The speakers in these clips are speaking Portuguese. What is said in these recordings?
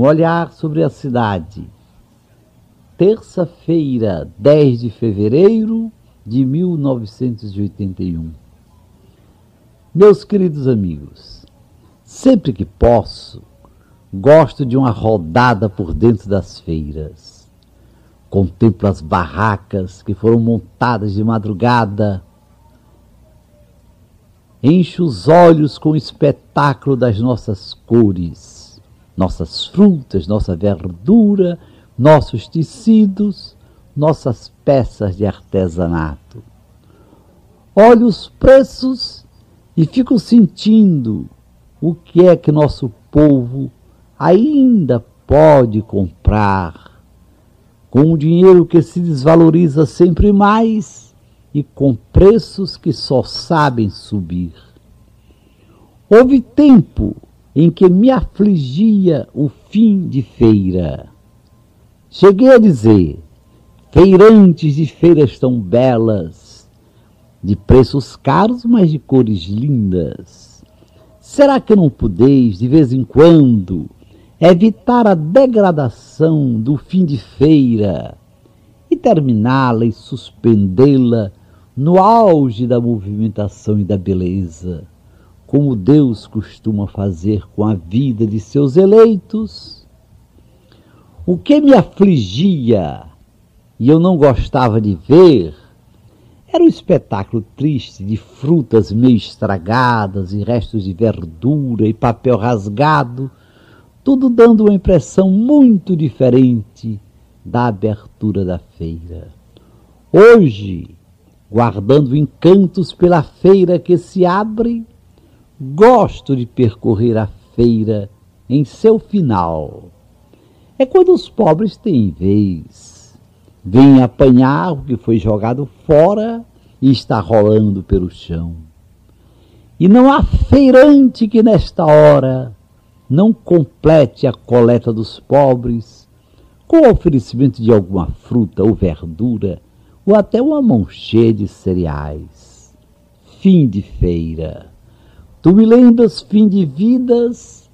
Um olhar sobre a cidade. Terça-feira, 10 de fevereiro de 1981. Meus queridos amigos, sempre que posso, gosto de uma rodada por dentro das feiras. Contemplo as barracas que foram montadas de madrugada. Encho os olhos com o espetáculo das nossas cores nossas frutas, nossa verdura, nossos tecidos, nossas peças de artesanato. Olho os preços e fico sentindo o que é que nosso povo ainda pode comprar com o dinheiro que se desvaloriza sempre mais e com preços que só sabem subir. Houve tempo em que me afligia o fim de feira. Cheguei a dizer, feirantes de feiras tão belas, de preços caros, mas de cores lindas. Será que não podeis, de vez em quando, evitar a degradação do fim de feira e terminá-la e suspendê-la no auge da movimentação e da beleza? Como Deus costuma fazer com a vida de seus eleitos. O que me afligia e eu não gostava de ver era um espetáculo triste de frutas meio estragadas e restos de verdura e papel rasgado, tudo dando uma impressão muito diferente da abertura da feira. Hoje, guardando encantos pela feira que se abre, Gosto de percorrer a feira em seu final. É quando os pobres têm vez. Vêm apanhar o que foi jogado fora e está rolando pelo chão. E não há feirante que nesta hora não complete a coleta dos pobres com o oferecimento de alguma fruta ou verdura ou até uma mão cheia de cereais. Fim de feira. Tu me lembras fim de vidas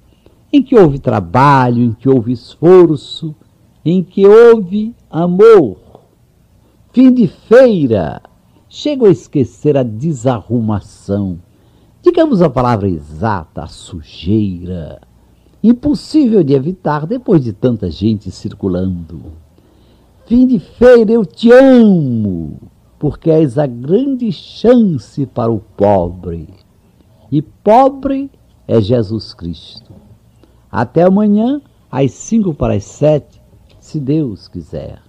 em que houve trabalho, em que houve esforço, em que houve amor. Fim de feira, chego a esquecer a desarrumação. Digamos a palavra exata, a sujeira. Impossível de evitar depois de tanta gente circulando. Fim de feira, eu te amo, porque és a grande chance para o pobre e pobre é Jesus Cristo. Até amanhã, às cinco para as sete, se Deus quiser.